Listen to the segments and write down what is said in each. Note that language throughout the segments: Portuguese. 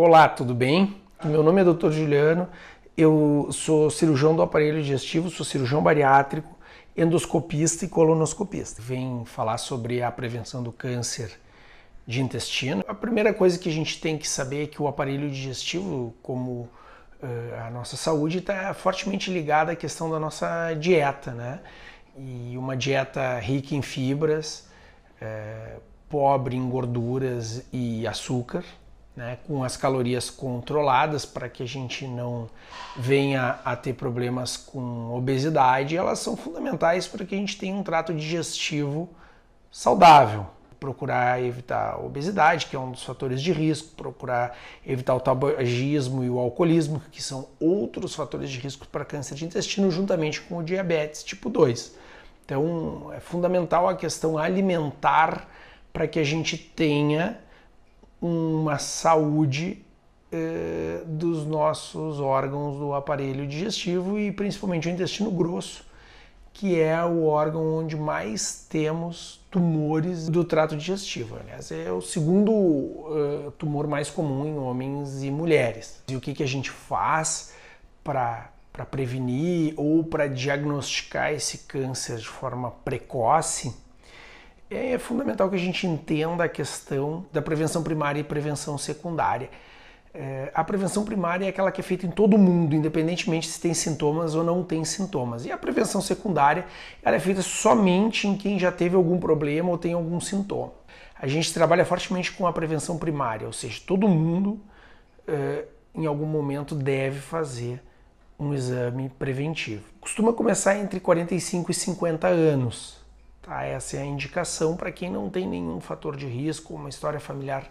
Olá, tudo bem? Meu nome é Dr. Juliano, eu sou cirurgião do aparelho digestivo, sou cirurgião bariátrico, endoscopista e colonoscopista. Venho falar sobre a prevenção do câncer de intestino. A primeira coisa que a gente tem que saber é que o aparelho digestivo, como uh, a nossa saúde, está fortemente ligada à questão da nossa dieta, né? E uma dieta rica em fibras, uh, pobre em gorduras e açúcar, né, com as calorias controladas para que a gente não venha a ter problemas com obesidade, elas são fundamentais para que a gente tenha um trato digestivo saudável. Procurar evitar a obesidade, que é um dos fatores de risco, procurar evitar o tabagismo e o alcoolismo, que são outros fatores de risco para câncer de intestino, juntamente com o diabetes tipo 2. Então, é fundamental a questão alimentar para que a gente tenha uma saúde eh, dos nossos órgãos do aparelho digestivo e principalmente o intestino grosso, que é o órgão onde mais temos tumores do trato digestivo. Aliás, é o segundo uh, tumor mais comum em homens e mulheres. E o que, que a gente faz para para prevenir ou para diagnosticar esse câncer de forma precoce? É fundamental que a gente entenda a questão da prevenção primária e prevenção secundária. É, a prevenção primária é aquela que é feita em todo mundo, independentemente se tem sintomas ou não tem sintomas. E a prevenção secundária ela é feita somente em quem já teve algum problema ou tem algum sintoma. A gente trabalha fortemente com a prevenção primária, ou seja, todo mundo é, em algum momento deve fazer um exame preventivo. Costuma começar entre 45 e 50 anos. Tá? Essa é a indicação para quem não tem nenhum fator de risco, uma história familiar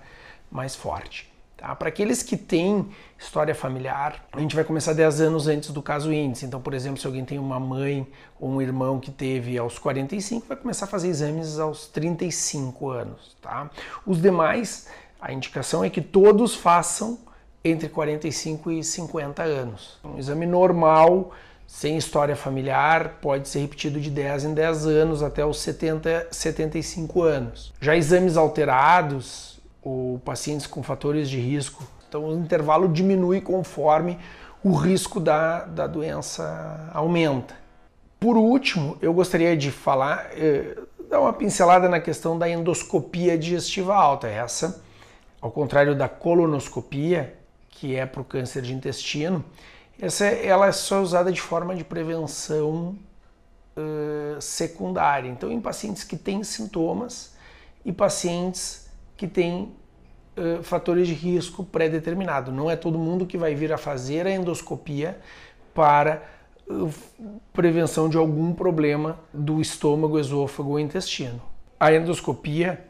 mais forte. Tá? Para aqueles que têm história familiar, a gente vai começar 10 anos antes do caso índice. Então, por exemplo, se alguém tem uma mãe ou um irmão que teve aos 45, vai começar a fazer exames aos 35 anos. Tá? Os demais, a indicação é que todos façam entre 45 e 50 anos. Um exame normal sem história familiar, pode ser repetido de 10 em 10 anos até os 70, 75 anos. Já exames alterados ou pacientes com fatores de risco, então o intervalo diminui conforme o risco da, da doença aumenta. Por último, eu gostaria de falar, eh, dar uma pincelada na questão da endoscopia digestiva alta. Essa, ao contrário da colonoscopia, que é para o câncer de intestino, essa, ela é só usada de forma de prevenção uh, secundária. Então, em pacientes que têm sintomas e pacientes que têm uh, fatores de risco pré-determinado. Não é todo mundo que vai vir a fazer a endoscopia para uh, prevenção de algum problema do estômago, esôfago ou intestino. A endoscopia eh,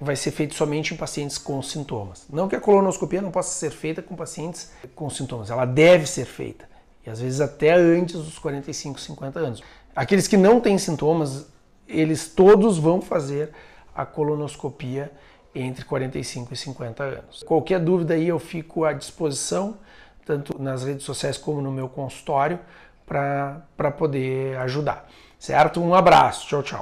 vai ser feito somente em pacientes com sintomas. Não que a colonoscopia não possa ser feita com pacientes com sintomas, ela deve ser feita. E às vezes até antes dos 45, 50 anos. Aqueles que não têm sintomas, eles todos vão fazer a colonoscopia entre 45 e 50 anos. Qualquer dúvida aí eu fico à disposição, tanto nas redes sociais como no meu consultório, para poder ajudar. Certo? Um abraço. Tchau, tchau.